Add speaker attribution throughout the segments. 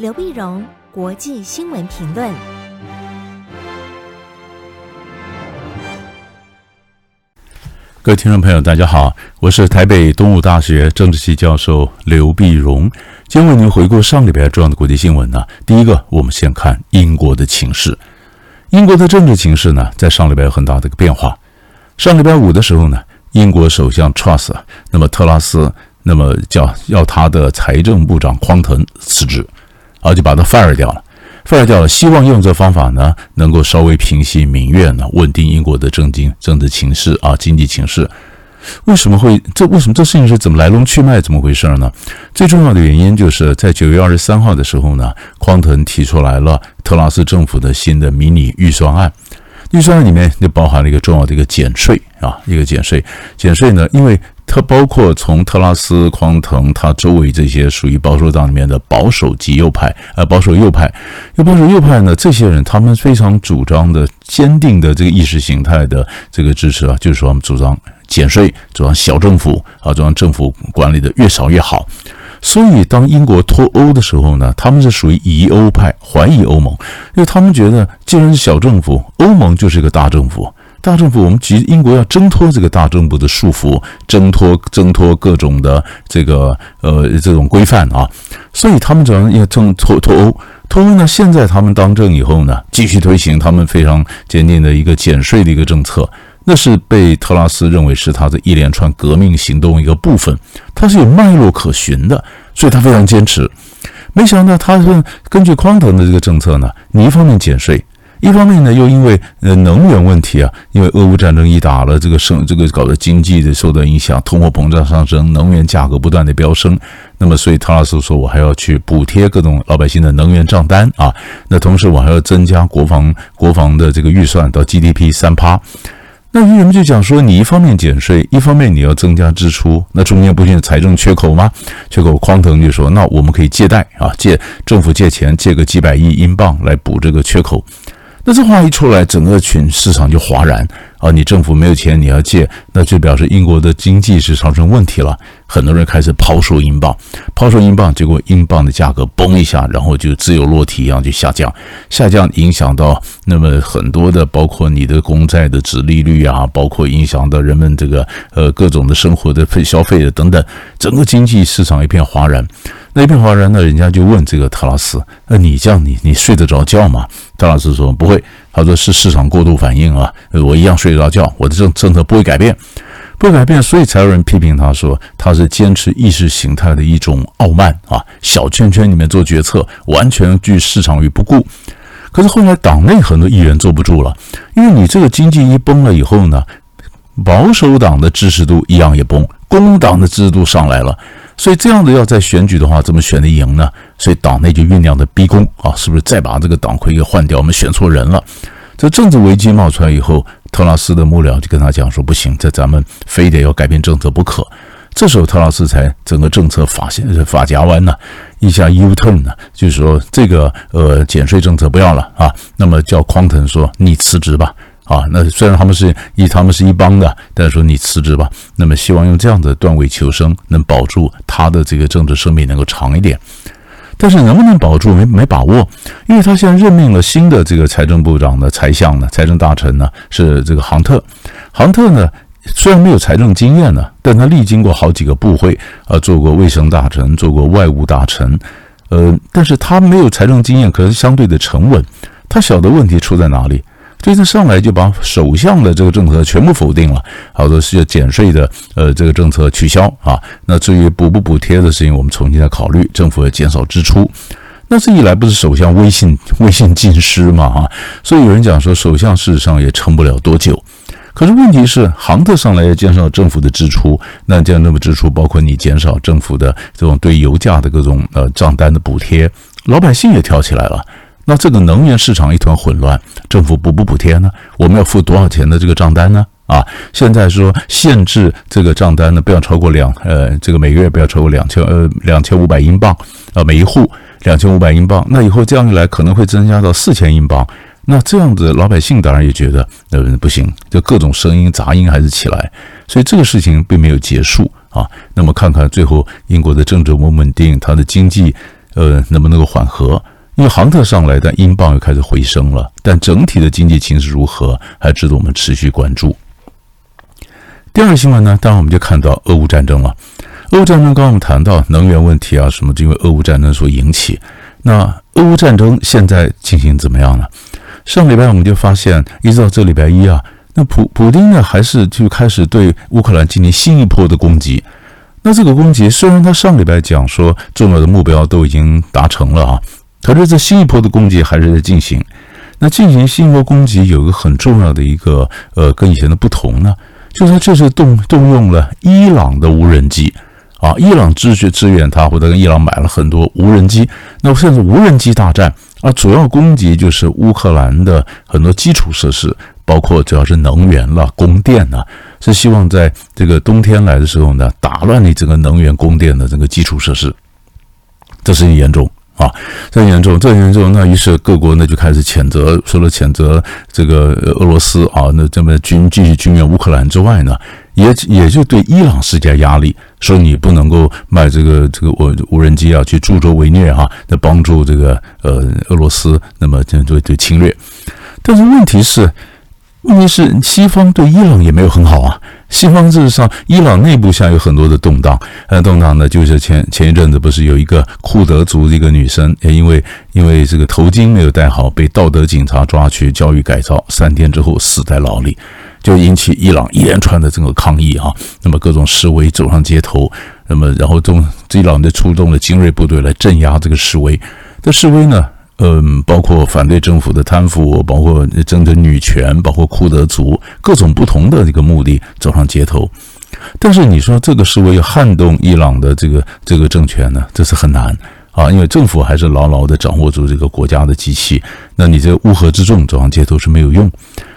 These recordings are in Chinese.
Speaker 1: 刘碧荣，国际新闻评论。
Speaker 2: 各位听众朋友，大家好，我是台北东吴大学政治系教授刘碧荣。今天为您回顾上礼拜重要的国际新闻呢。第一个，我们先看英国的情势。英国的政治情势呢，在上礼拜有很大的一个变化。上礼拜五的时候呢，英国首相 Truss，那么特拉斯，那么叫要他的财政部长匡腾辞职，啊，就把他 fire 掉了。fire 掉了，希望用这方法呢，能够稍微平息民怨呢，稳定英国的政经政治情势啊，经济情势。为什么会这？为什么这事情是怎么来龙去脉？怎么回事呢？最重要的原因就是在九月二十三号的时候呢，匡腾提出来了特拉斯政府的新的迷你预算案。预算案里面就包含了一个重要的一个减税啊，一个减税。减税呢，因为它包括从特拉斯、匡腾他周围这些属于保守党里面的保守极右派，呃，保守右派，又保守右派呢，这些人他们非常主张的、坚定的这个意识形态的这个支持啊，就是说我们主张减税，主张小政府啊，主张政府管理的越少越好。所以，当英国脱欧的时候呢，他们是属于疑欧派，怀疑欧盟，因为他们觉得，既然是小政府，欧盟就是一个大政府，大政府，我们其实英国要挣脱这个大政府的束缚，挣脱挣脱各种的这个呃这种规范啊，所以他们主要要挣脱脱欧，脱欧呢，现在他们当政以后呢，继续推行他们非常坚定的一个减税的一个政策。那是被特拉斯认为是他的一连串革命行动一个部分，他是有脉络可循的，所以他非常坚持。没想到他是根据匡腾的这个政策呢，你一方面减税，一方面呢又因为呃能源问题啊，因为俄乌战争一打了，这个生这个搞得经济的受到影响，通货膨胀上升，能源价格不断的飙升，那么所以特拉斯说，我还要去补贴各种老百姓的能源账单啊，那同时我还要增加国防国防的这个预算到 GDP 三趴。那人们就讲说，你一方面减税，一方面你要增加支出，那中间不是财政缺口吗？缺口，匡腾就说，那我们可以借贷啊，借政府借钱，借个几百亿英镑来补这个缺口。这话一出来，整个群市场就哗然。啊！你政府没有钱，你要借，那就表示英国的经济是产生问题了。很多人开始抛售英镑，抛售英镑，结果英镑的价格嘣一下，然后就自由落体一样就下降，下降影响到那么很多的，包括你的公债的殖利率啊，包括影响到人们这个呃各种的生活的费消费的等等，整个经济市场一片哗然。那一片哗然呢，人家就问这个特拉斯：“那你这样，你你睡得着觉吗？”特拉斯说：“不会。”他说：“是市场过度反应啊，我一样睡得着觉，我的政政策不会改变，不改变。”所以才有人批评他说他是坚持意识形态的一种傲慢啊，小圈圈里面做决策，完全拒市场于不顾。可是后来党内很多议员坐不住了，因为你这个经济一崩了以后呢，保守党的支持度一样也崩，工党的支持度上来了。所以这样子要再选举的话，怎么选得赢呢？所以党内就酝酿的逼宫啊，是不是再把这个党魁给换掉？我们选错人了。这政治危机冒出来以后，特拉斯的幕僚就跟他讲说：“不行，这咱们非得要改变政策不可。”这时候特拉斯才整个政策发现是发夹弯呢，一下 U turn 呢，就是说这个呃减税政策不要了啊，那么叫匡腾说：“你辞职吧。”啊，那虽然他们是一他们是一帮的，但是说你辞职吧。那么希望用这样的断尾求生，能保住他的这个政治生命能够长一点。但是能不能保住没没把握，因为他现在任命了新的这个财政部长的财相呢，财政大臣呢是这个杭特。杭特呢虽然没有财政经验呢，但他历经过好几个部会啊，做过卫生大臣，做过外务大臣，呃，但是他没有财政经验，可是相对的沉稳。他晓得问题出在哪里。这次上来就把首相的这个政策全部否定了，好多是要减税的，呃，这个政策取消啊。那至于补不补贴的事情，我们重新再考虑。政府要减少支出，那这一来不是首相威信 威信尽失嘛？哈，所以有人讲说，首相事实上也撑不了多久。可是问题是，杭特上来要减少政府的支出，那这样那么支出，包括你减少政府的这种对油价的各种呃账单的补贴，老百姓也跳起来了。那这个能源市场一团混乱，政府补不补贴呢？我们要付多少钱的这个账单呢？啊，现在说限制这个账单呢，不要超过两呃，这个每个月不要超过两千呃两千五百英镑啊，每一户两千五百英镑。那以后这样一来，可能会增加到四千英镑。那这样子，老百姓当然也觉得呃不行，就各种声音杂音还是起来，所以这个事情并没有结束啊。那么看看最后英国的政治稳不稳定，它的经济。呃能不能够缓和？因为航特上来，但英镑又开始回升了，但整体的经济情势如何，还值得我们持续关注。第二个新闻呢，当然我们就看到俄乌战争了。俄乌战争刚刚我们谈到能源问题啊，什么因为俄乌战争所引起。那俄乌战争现在进行怎么样呢？上礼拜我们就发现，一直到这礼拜一啊，那普普丁呢还是就开始对乌克兰进行新一波的攻击。那这个攻击虽然他上礼拜讲说重要的目标都已经达成了啊，可是这新一波的攻击还是在进行。那进行新一波攻击有一个很重要的一个呃跟以前的不同呢，就是这是动动用了伊朗的无人机。啊，伊朗支持支援他，或者跟伊朗买了很多无人机，那现在是无人机大战啊，主要攻击就是乌克兰的很多基础设施，包括主要是能源了、供电呐，是希望在这个冬天来的时候呢，打乱你整个能源供电的这个基础设施，这是很严重啊，这很严重，这很严重。那于是各国呢就开始谴责，除了谴责这个俄罗斯啊，那这么军继续军援乌克兰之外呢，也也就对伊朗施加压力。说你不能够卖这个这个无无人机啊，去助纣为虐哈、啊，来帮助这个呃俄罗斯，那么这样就就侵略。但是问题是，问题是西方对伊朗也没有很好啊。西方事实上，伊朗内部现在有很多的动荡，呃，动荡呢就是前前一阵子不是有一个库德族的一个女生，也因为因为这个头巾没有戴好，被道德警察抓去教育改造，三天之后死在牢里。就引起伊朗一连串的这个抗议啊，那么各种示威走上街头，那么然后中伊朗就出动了精锐部队来镇压这个示威。这示威呢，嗯，包括反对政府的贪腐，包括争取女权，包括库德族各种不同的这个目的走上街头。但是你说这个是为撼动伊朗的这个这个政权呢，这是很难啊，因为政府还是牢牢地掌握住这个国家的机器，那你这乌合之众走上街头是没有用。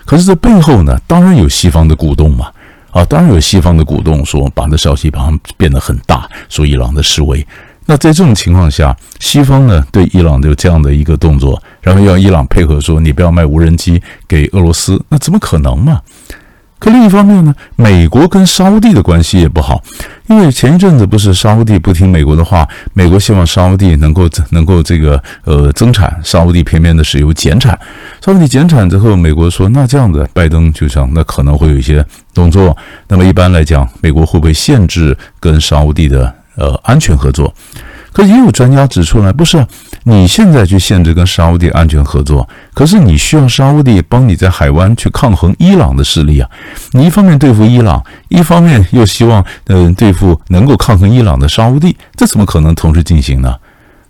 Speaker 2: 可是这背后呢，当然有西方的鼓动嘛，啊，当然有西方的鼓动，说把这消息把它变得很大，说伊朗的示威。那在这种情况下，西方呢对伊朗有这样的一个动作，然后要伊朗配合说你不要卖无人机给俄罗斯，那怎么可能嘛？可另一方面呢，美国跟沙乌地的关系也不好，因为前一阵子不是沙乌地不听美国的话，美国希望沙乌地能够能够这个呃增产，沙乌地偏偏的石油减产，沙乌地减产之后，美国说那这样子，拜登就想那可能会有一些动作，那么一般来讲，美国会不会限制跟沙乌地的呃安全合作？可是也有专家指出来，不是，你现在去限制跟沙乌地安全合作，可是你需要沙乌地帮你在海湾去抗衡伊朗的势力啊。你一方面对付伊朗，一方面又希望嗯、呃、对付能够抗衡伊朗的沙乌地，这怎么可能同时进行呢？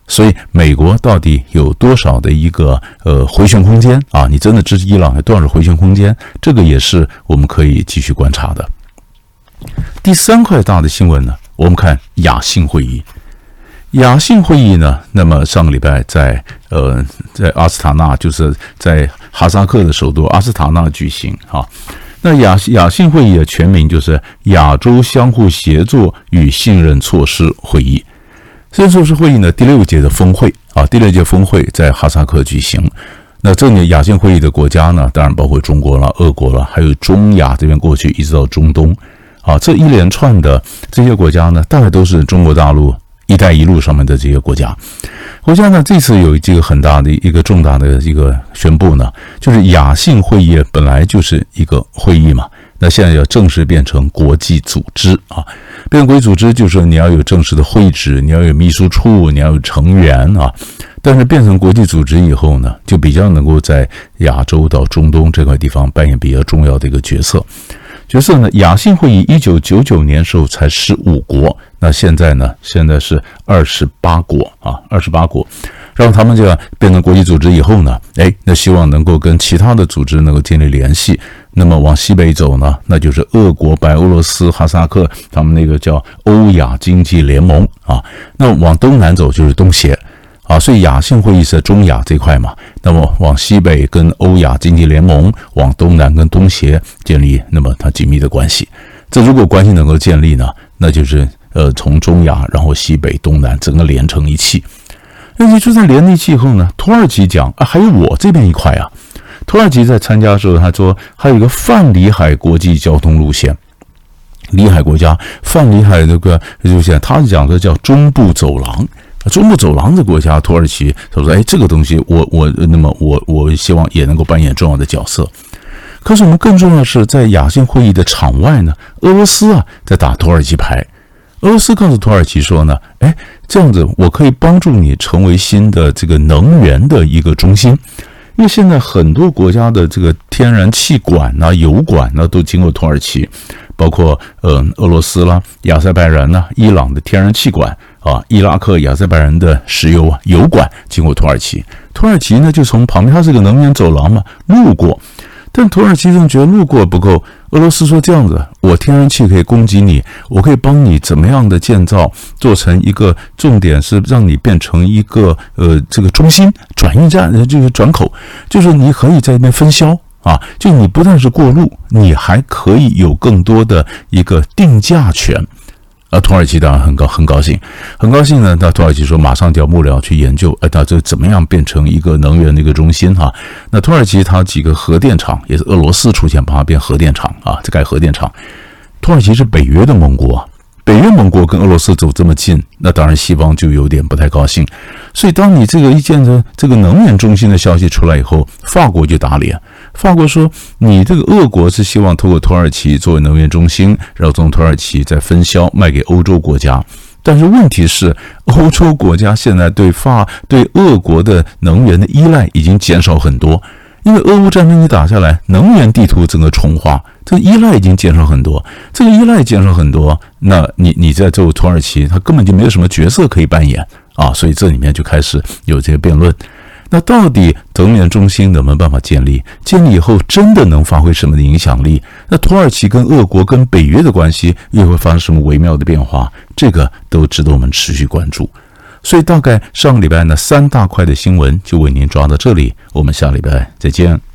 Speaker 2: 所以美国到底有多少的一个呃回旋空间啊？你真的支持伊朗有多少回旋空间？这个也是我们可以继续观察的。第三块大的新闻呢，我们看亚信会议。亚信会议呢？那么上个礼拜在呃在阿斯塔纳，就是在哈萨克的首都阿斯塔纳举行啊。那亚亚信会议的全名就是亚洲相互协作与信任措施会议。信任措施会议呢，第六届的峰会啊，第六届峰会在哈萨克举行。那这里亚信会议的国家呢，当然包括中国了、俄国了，还有中亚这边过去一直到中东啊，这一连串的这些国家呢，大概都是中国大陆。“一带一路”上面的这些国家，国家呢，这次有这个很大的一个重大的一个宣布呢，就是亚信会议本来就是一个会议嘛，那现在要正式变成国际组织啊，变国际组织，就是你要有正式的会址，你要有秘书处，你要有成员啊。但是变成国际组织以后呢，就比较能够在亚洲到中东这块地方扮演比较重要的一个角色。角色呢，亚信会议一九九九年时候才十五国，那现在呢，现在是二十八国啊，二十八国，让他们就要变成国际组织以后呢，哎，那希望能够跟其他的组织能够建立联系。那么往西北走呢，那就是俄国、白俄罗斯、哈萨克，他们那个叫欧亚经济联盟啊。那往东南走就是东协。啊，所以亚信会议是在中亚这块嘛，那么往西北跟欧亚经济联盟，往东南跟东协建立那么它紧密的关系。这如果关系能够建立呢，那就是呃从中亚然后西北东南整个连成一气。那你就在连在一气以后呢，土耳其讲啊，还有我这边一块啊。土耳其在参加的时候，他说还有一个泛里海国际交通路线，里海国家泛里海这个路线，他讲的叫中部走廊。中部走廊的国家土耳其，他说：“哎，这个东西我我那么我我希望也能够扮演重要的角色。”可是我们更重要的是，在亚信会议的场外呢，俄罗斯啊在打土耳其牌。俄罗斯告诉土耳其说呢：“哎，这样子我可以帮助你成为新的这个能源的一个中心，因为现在很多国家的这个天然气管呐、油管呐都经过土耳其。”包括呃俄罗斯啦、亚塞拜然呐、伊朗的天然气管啊、伊拉克、亚塞拜然的石油啊油管经过土耳其，土耳其呢就从旁边，它是个能源走廊嘛，路过。但土耳其人觉得路过不够，俄罗斯说这样子，我天然气可以供给你，我可以帮你怎么样的建造，做成一个重点是让你变成一个呃这个中心转运站，就是转口，就是你可以在那边分销。啊，就你不但是过路，你还可以有更多的一个定价权。啊，土耳其当然很高很高兴，很高兴呢。那土耳其说马上就要幕僚去研究，呃，它这怎么样变成一个能源的一个中心哈？那土耳其它几个核电厂也是俄罗斯出钱帮它变核电厂啊，在盖核电厂。土耳其是北约的盟国。北约盟国跟俄罗斯走这么近，那当然西方就有点不太高兴。所以，当你这个一见着这个能源中心的消息出来以后，法国就打脸。法国说：“你这个俄国是希望通过土耳其作为能源中心，然后从土耳其再分销卖给欧洲国家。但是问题是，欧洲国家现在对法对俄国的能源的依赖已经减少很多。”因为俄乌战争一打下来，能源地图整个重画，这依赖已经减少很多。这个依赖减少很多，那你你在这个土耳其，他根本就没有什么角色可以扮演啊，所以这里面就开始有这个辩论。那到底能源中心能不能办法建立？建立以后真的能发挥什么的影响力？那土耳其跟俄国跟北约的关系又会发生什么微妙的变化？这个都值得我们持续关注。所以大概上个礼拜呢，三大块的新闻就为您抓到这里，我们下礼拜再见。